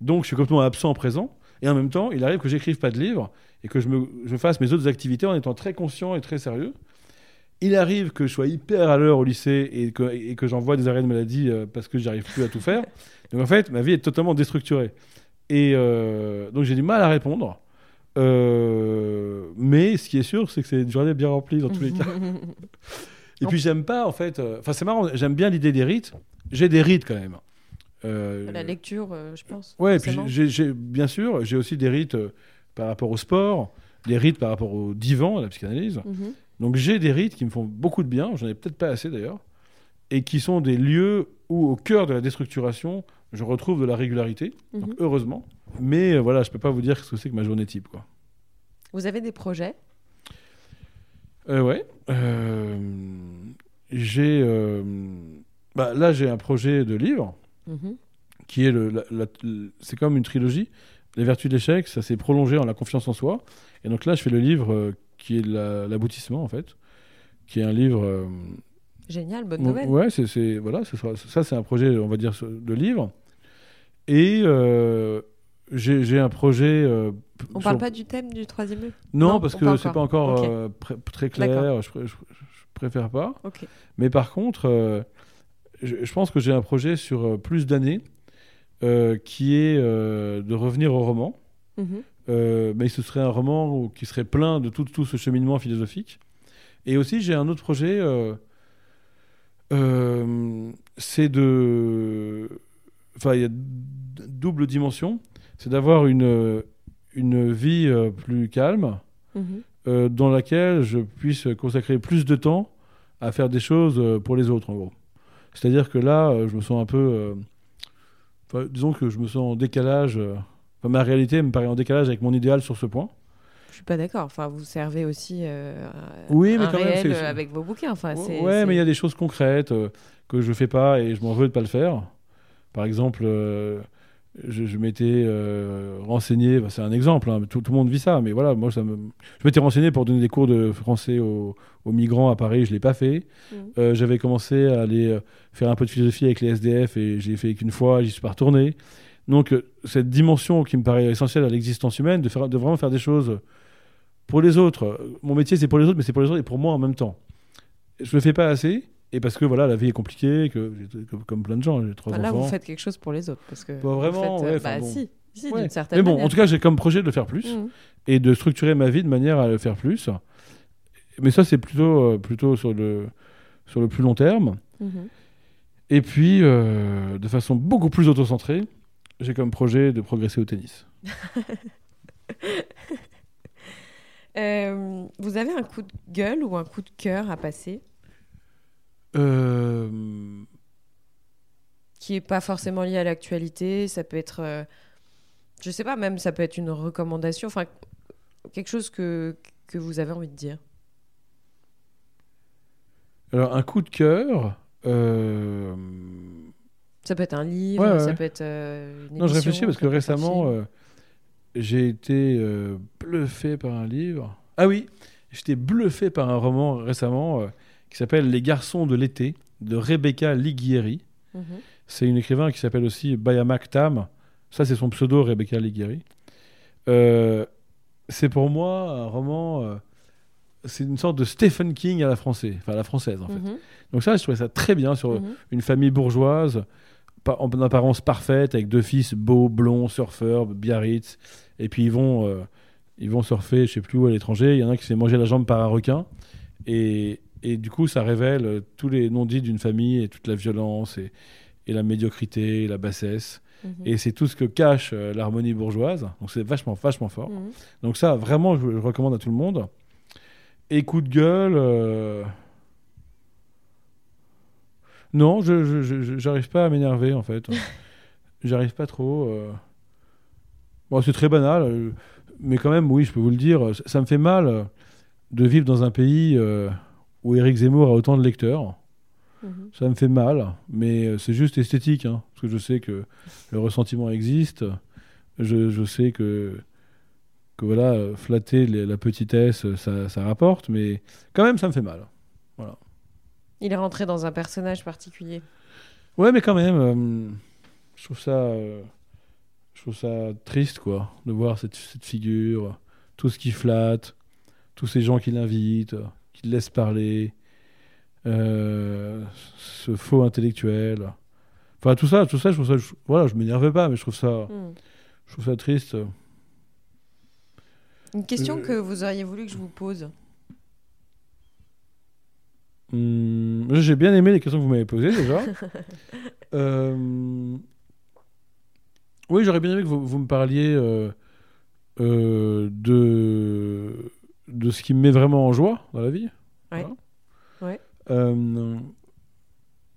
Donc, je suis complètement absent présent. Et en même temps, il arrive que j'écrive pas de livre et que je, me, je fasse mes autres activités en étant très conscient et très sérieux. Il arrive que je sois hyper à l'heure au lycée et que, et que j'envoie des arrêts de maladie euh, parce que j'arrive plus à tout faire. [laughs] Donc en fait, ma vie est totalement déstructurée. Et euh, donc j'ai du mal à répondre. Euh, mais ce qui est sûr, c'est que c'est une journée bien remplie dans tous les cas. [laughs] Et puis j'aime pas, en fait. euh, Enfin, c'est marrant, j'aime bien l'idée des rites. J'ai des rites quand même. Euh, La lecture, euh, je pense. Ouais, puis bien sûr, j'ai aussi des rites euh, par rapport au sport, des rites par rapport au divan, à la psychanalyse. Mhm. Donc j'ai des rites qui me font beaucoup de bien, j'en ai peut-être pas assez d'ailleurs, et qui sont des lieux où, au cœur de la déstructuration, je retrouve de la régularité, donc Mhm. heureusement. Mais euh, voilà, je peux pas vous dire ce que c'est que ma journée type, quoi. Vous avez des projets? Euh, ouais. Euh, j'ai, euh, bah, là, j'ai un projet de livre. Mhm. qui est le, la- la- le- c'est comme une trilogie. Les vertus de l'échec, ça s'est prolongé en la confiance en soi. Et donc là, je fais le livre euh, qui est la- l'aboutissement en fait, qui est un livre. euh, Génial, bonne bon, nouvelle. ouais, c'est, voilà, ce sera- ça c'est un projet, on va dire, de livre. Et euh, j'ai, un projet. euh, On sur- parle pas du thème du troisième E Non, Non, parce que c'est pas encore très clair. Je, pr- je- je préfère pas. Ok. Mais par contre, je, je pense que j'ai un projet sur plus d'années qui est de revenir au roman. Mhm. Euh, mais ce serait un roman qui serait plein de tout, tout ce cheminement philosophique. Et aussi, j'ai un autre projet. euh, euh, c'est de. Enfin, il y a double dimension. C'est d'avoir une, une vie plus calme Mhm. dans laquelle je puisse consacrer plus de temps à faire des choses pour les autres, en gros. C'est-à-dire que là, je me sens un peu. disons que je me sens en décalage. Enfin, ma réalité me paraît en décalage avec mon idéal sur ce point. Je suis pas d'accord. Enfin, vous servez aussi euh, Oui, mais un quand même, réel euh, avec vos bouquins. Enfin, c'est, ouais, c'est- mais il y a des choses concrètes euh, que je fais pas et je m'en veux de pas le faire. Par exemple, euh, je, je m'étais renseigné, bah, c'est un exemple, hein, tout, tout le monde vit ça, mais voilà, moi, ça me... je m'étais renseigné pour donner des cours de français aux, aux migrants à Paris, je l'ai pas fait. Euh, J'avais commencé à aller faire un peu de philosophie avec les SDF et j'ai fait qu'une fois, j'y suis pas retourné. Donc, euh, cette dimension qui me paraît essentielle à l'existence humaine, de, faire, de vraiment faire des choses pour les autres. Mon métier, c'est pour les autres, mais c'est pour les autres et pour moi en même temps. Je le fais pas assez, et parce que voilà, la vie est compliquée, que comme, plein de gens, j'ai trois Enfin, là, enfants. vous faites quelque chose pour les autres. Parce que Pas vous vraiment, faites, euh, ouais, bah, bon. si, si Ouais. d'une certaine Mais bon, manière. en tout cas, j'ai comme projet de le faire plus Mhm. et de structurer ma vie de manière à le faire plus. Mais ça, c'est plutôt, euh, plutôt sur, le, sur le plus long terme. Mhm. Et puis, euh, de façon beaucoup plus autocentrée, j'ai comme projet de progresser au tennis. [laughs] Euh, vous avez un coup de gueule ou un coup de cœur à passer Euh, qui est pas forcément lié à l'actualité Ça peut être, euh, je sais pas, même ça peut être une recommandation. Enfin, quelque chose que que vous avez envie de dire. alors, un coup de cœur. Ça peut être un livre, Ouais, ouais, ça peut être euh, une Non, je réfléchis parce que récemment, euh, j'ai été euh, bluffé par un livre. Ah oui, j'étais bluffé par un roman récemment euh, qui s'appelle Les garçons de l'été de Rebecca Liguieri. Mhm. C'est une écrivain qui s'appelle aussi Bayamak Tam. Ça, c'est son pseudo, Rebecca Liguieri. C'est pour moi un roman. c'est une sorte de Stephen King à la française, enfin à la française en fait. Mhm. Donc ça, je trouvais ça très bien sur Mhm. une famille bourgeoise, en apparence parfaite, avec deux fils beaux, blonds, surfeurs, Biarritz. Et puis ils vont, euh, ils vont surfer, je sais plus où, à l'étranger. Il y en a un qui se fait manger la jambe par un requin. Et, et du coup, ça révèle euh, tous les non-dits d'une famille et toute la violence et, et la médiocrité et la bassesse. Mhm. Et c'est tout ce que cache euh, l'harmonie bourgeoise. Donc c'est vachement, vachement fort. Mhm. Donc ça, vraiment, je, je recommande à tout le monde. Et coup de gueule, euh, Non, je, je- je- j'arrive pas à m'énerver en fait. [laughs] j'arrive pas trop. euh. Bon, c'est très banal, euh, mais quand même, oui, je peux vous le dire, ça, ça me fait mal euh, de vivre dans un pays euh, où Éric Zemmour a autant de lecteurs. Mhm. Ça me fait mal, mais c'est juste esthétique, hein, parce que je sais que le ressentiment existe. Je, je sais que, que voilà, flatter les- la petitesse, ça, ça rapporte, mais quand même, ça me fait mal. Il est rentré dans un personnage particulier. Ouais, mais quand même, euh, je trouve ça, euh, je trouve ça triste, quoi, de voir cette, cette figure, tout ce qui flatte, tous ces gens qui l'invitent, qui le laissent parler, euh, ce faux intellectuel. Enfin, tout ça, tout ça, je trouve ça, je- voilà, je m'énerve pas, mais je trouve ça, Hmm. je trouve ça triste. Une question Euh, que vous auriez voulu que je vous pose. Hum, J'ai bien aimé les questions que vous m'avez posées déjà. [laughs] Euh, Oui, j'aurais bien aimé que vous, vous me parliez euh, euh, de, de ce qui me met vraiment en joie dans la vie. Ouais. Ouais.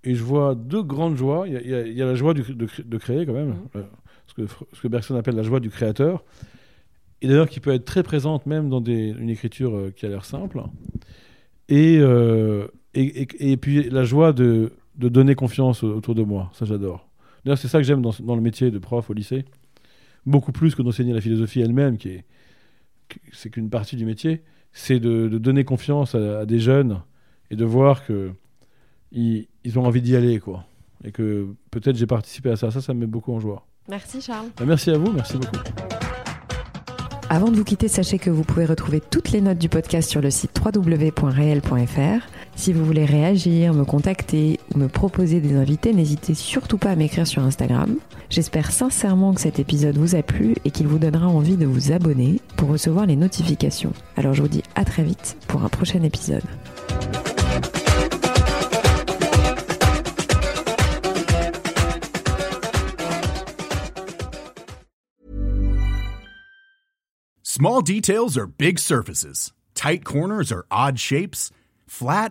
Et je vois deux grandes joies. Il y a, y y la joie du- de, de créer quand même, Mhm. ce, que, ce que Bergson appelle la joie du créateur. Et d'ailleurs qui peut être très présente même dans des- une écriture qui a l'air simple. Et, euh, et, et- et puis la joie de, de donner confiance au- autour de moi. Ça, j'adore. D'ailleurs, c'est ça que j'aime dans, dans le métier de prof au lycée. Beaucoup plus que d'enseigner la philosophie elle-même, qui est c'est qu'une partie du métier. C'est de, de donner confiance à, à des jeunes et de voir que ils, ils ont envie d'y aller, quoi. Et que peut-être j'ai participé à ça. Ça, ça me met beaucoup en joie. Merci Charles. Bah, merci à vous, merci beaucoup. Avant de vous quitter, sachez que vous pouvez retrouver toutes les notes du podcast sur le site www.réel.fr. Si vous voulez réagir, me contacter ou me proposer des invités, n'hésitez surtout pas à m'écrire sur Instagram. J'espère sincèrement que cet épisode vous a plu et qu'il vous donnera envie de vous abonner pour recevoir les notifications. Alors je vous dis à très vite pour un prochain épisode. Small details are big surfaces. Tight corners are odd shapes. Flat,